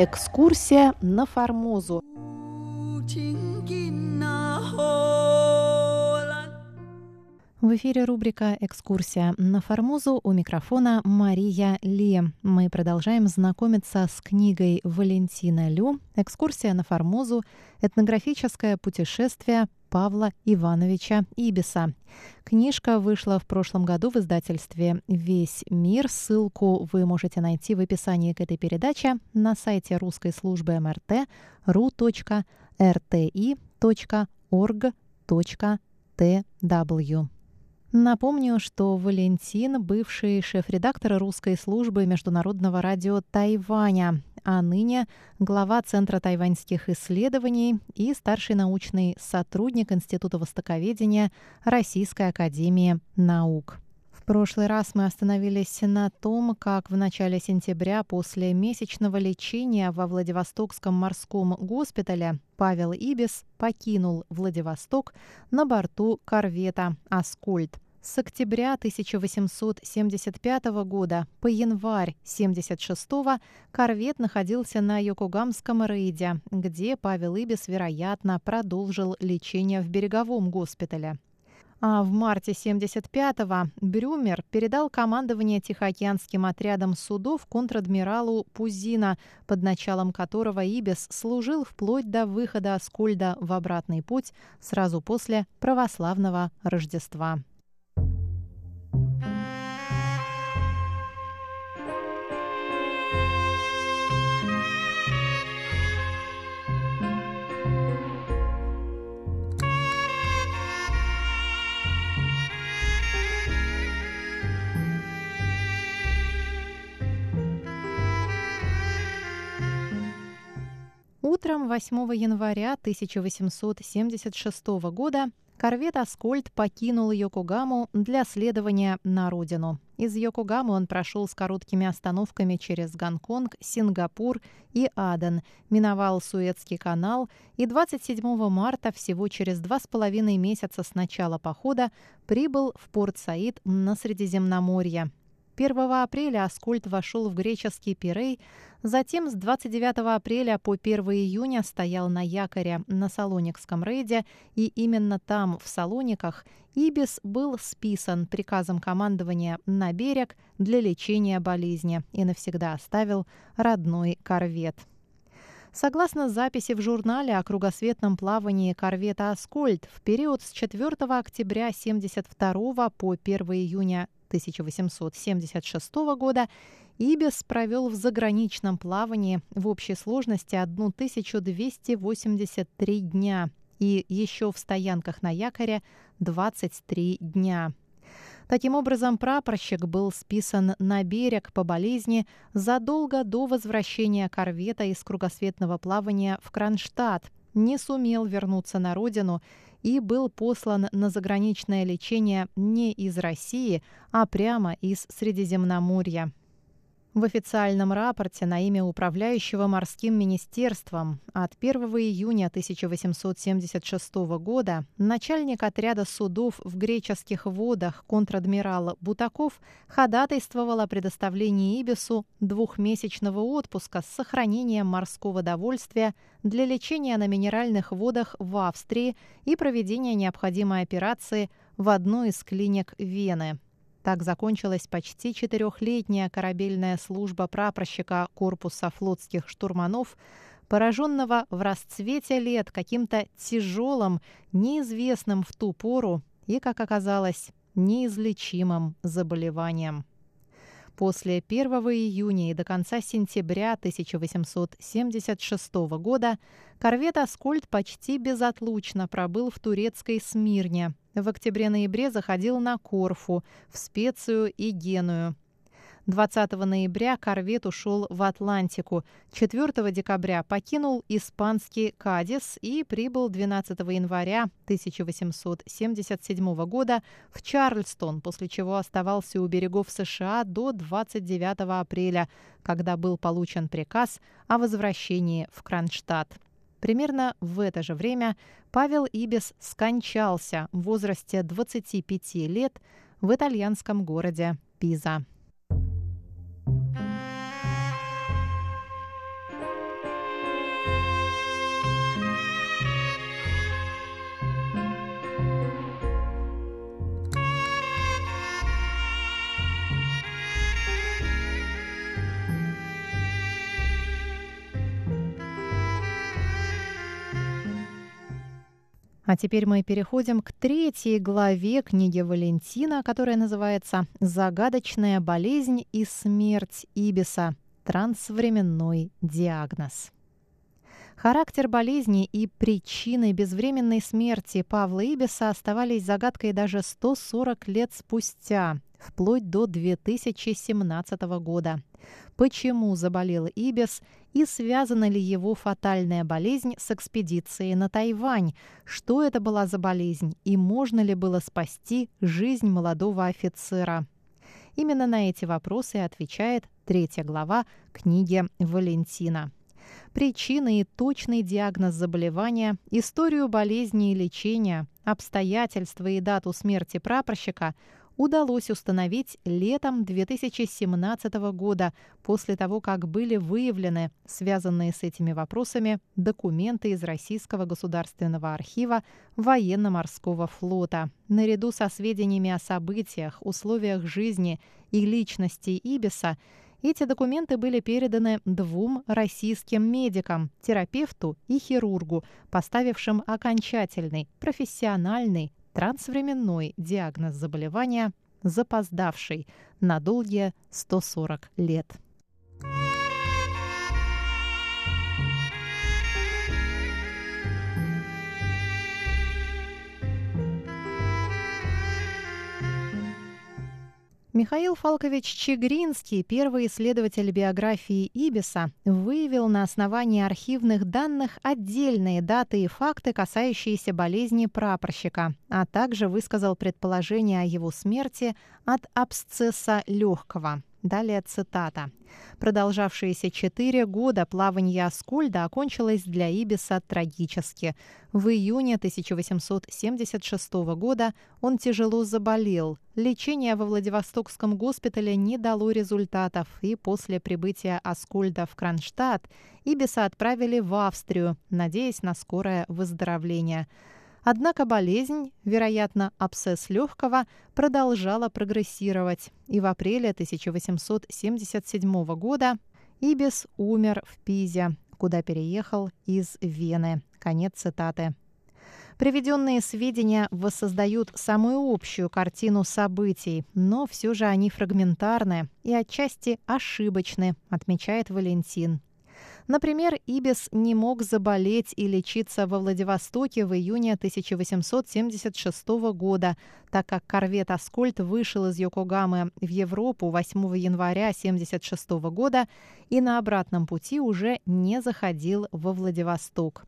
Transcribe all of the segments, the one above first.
Экскурсия на Формозу. В эфире рубрика «Экскурсия на Формозу» у микрофона Мария Ли. Мы продолжаем знакомиться с книгой Валентина Лю «Экскурсия на Формозу. Этнографическое путешествие Павла Ивановича Ибиса». Книжка вышла в прошлом году в издательстве «Весь мир». Ссылку вы можете найти в описании к этой передаче на сайте русской службы МРТ ru.rti.org.tw. Напомню, что Валентин – бывший шеф-редактор русской службы Международного радио Тайваня, а ныне глава Центра тайваньских исследований и старший научный сотрудник Института востоковедения Российской академии наук. В прошлый раз мы остановились на том, как в начале сентября после месячного лечения во Владивостокском морском госпитале Павел Ибис покинул Владивосток на борту корвета «Аскольд». С октября 1875 года по январь 1976 корвет находился на Йокогамском рейде, где Павел Ибис, вероятно, продолжил лечение в береговом госпитале. А в марте 75-го Брюмер передал командование Тихоокеанским отрядом судов контр-адмиралу Пузина, под началом которого Ибис служил вплоть до выхода Аскольда в обратный путь сразу после православного Рождества. Утром 8 января 1876 года корвет «Аскольд» покинул Йокогаму для следования на родину. Из Йокогамы он прошел с короткими остановками через Гонконг, Сингапур и Аден, миновал Суэцкий канал и 27 марта, всего через два с половиной месяца с начала похода, прибыл в Порт-Саид на Средиземноморье. 1 апреля Аскольд вошел в греческий Пирей, затем с 29 апреля по 1 июня стоял на якоре на Салоникском рейде, и именно там, в Салониках, Ибис был списан приказом командования на берег для лечения болезни и навсегда оставил родной корвет. Согласно записи в журнале о кругосветном плавании корвета «Аскольд», в период с 4 октября 1972 по 1 июня 1876 года Ибис провел в заграничном плавании в общей сложности 1283 дня и еще в стоянках на якоре 23 дня. Таким образом, прапорщик был списан на берег по болезни задолго до возвращения корвета из кругосветного плавания в Кронштадт, не сумел вернуться на родину и был послан на заграничное лечение не из России, а прямо из Средиземноморья. В официальном рапорте на имя управляющего морским министерством от 1 июня 1876 года начальник отряда судов в греческих водах контр-адмирал Бутаков ходатайствовал о предоставлении Ибису двухмесячного отпуска с сохранением морского довольствия для лечения на минеральных водах в Австрии и проведения необходимой операции в одной из клиник Вены. Так закончилась почти четырехлетняя корабельная служба прапорщика корпуса флотских штурманов, пораженного в расцвете лет каким-то тяжелым, неизвестным в ту пору и, как оказалось, неизлечимым заболеванием. После 1 июня и до конца сентября 1876 года корвет «Аскольд» почти безотлучно пробыл в турецкой Смирне – в октябре-ноябре заходил на Корфу, в Специю и Геную. 20 ноября корвет ушел в Атлантику. 4 декабря покинул испанский Кадис и прибыл 12 января 1877 года в Чарльстон, после чего оставался у берегов США до 29 апреля, когда был получен приказ о возвращении в Кронштадт. Примерно в это же время Павел Ибис скончался в возрасте 25 лет в итальянском городе Пиза. А теперь мы переходим к третьей главе книги Валентина, которая называется «Загадочная болезнь и смерть Ибиса. Трансвременной диагноз». Характер болезни и причины безвременной смерти Павла Ибиса оставались загадкой даже 140 лет спустя, вплоть до 2017 года. Почему заболел Ибис и связана ли его фатальная болезнь с экспедицией на Тайвань? Что это была за болезнь и можно ли было спасти жизнь молодого офицера? Именно на эти вопросы отвечает третья глава книги Валентина. Причины и точный диагноз заболевания, историю болезни и лечения, обстоятельства и дату смерти прапорщика удалось установить летом 2017 года, после того, как были выявлены связанные с этими вопросами документы из Российского государственного архива военно-морского флота. Наряду со сведениями о событиях, условиях жизни и личности Ибиса, эти документы были переданы двум российским медикам, терапевту и хирургу, поставившим окончательный, профессиональный трансвременной диагноз заболевания, запоздавший на долгие 140 лет. Михаил Фалкович Чегринский, первый исследователь биографии Ибиса, выявил на основании архивных данных отдельные даты и факты, касающиеся болезни прапорщика, а также высказал предположение о его смерти от абсцесса легкого. Далее цитата. Продолжавшиеся четыре года плавания Аскольда окончилось для Ибиса трагически. В июне 1876 года он тяжело заболел. Лечение во Владивостокском госпитале не дало результатов, и после прибытия Аскольда в Кронштадт Ибиса отправили в Австрию, надеясь на скорое выздоровление. Однако болезнь, вероятно, абсцесс легкого, продолжала прогрессировать, и в апреле 1877 года Ибис умер в Пизе, куда переехал из Вены. Конец цитаты. Приведенные сведения воссоздают самую общую картину событий, но все же они фрагментарны и отчасти ошибочны, отмечает Валентин. Например, Ибис не мог заболеть и лечиться во Владивостоке в июне 1876 года, так как корвет «Аскольд» вышел из Йокогамы в Европу 8 января 1976 года и на обратном пути уже не заходил во Владивосток.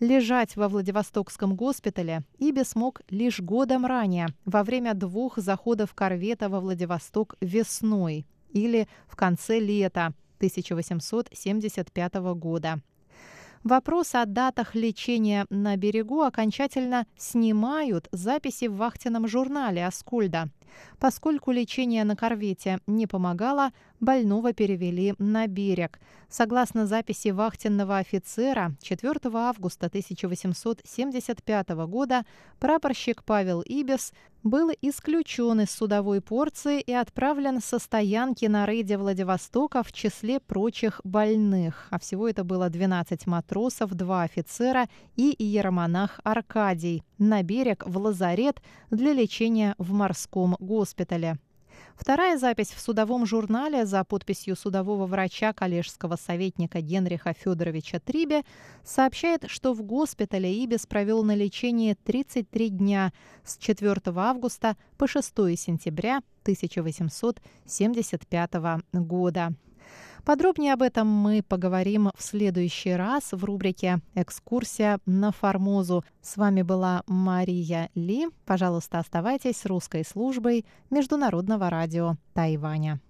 Лежать во Владивостокском госпитале Ибис мог лишь годом ранее, во время двух заходов корвета во Владивосток весной или в конце лета 1875 года. Вопрос о датах лечения на берегу окончательно снимают записи в вахтенном журнале Аскольда. Поскольку лечение на корвете не помогало, больного перевели на берег. Согласно записи вахтенного офицера, 4 августа 1875 года прапорщик Павел Ибис был исключен из судовой порции и отправлен со стоянки на рейде Владивостока в числе прочих больных. А всего это было 12 матросов, 2 офицера и иеромонах Аркадий на берег в лазарет для лечения в морском госпитале. Вторая запись в судовом журнале за подписью судового врача коллежского советника Генриха Федоровича Трибе сообщает, что в госпитале Ибис провел на лечении 33 дня с 4 августа по 6 сентября 1875 года. Подробнее об этом мы поговорим в следующий раз в рубрике «Экскурсия на Формозу». С вами была Мария Ли. Пожалуйста, оставайтесь с русской службой Международного радио Тайваня.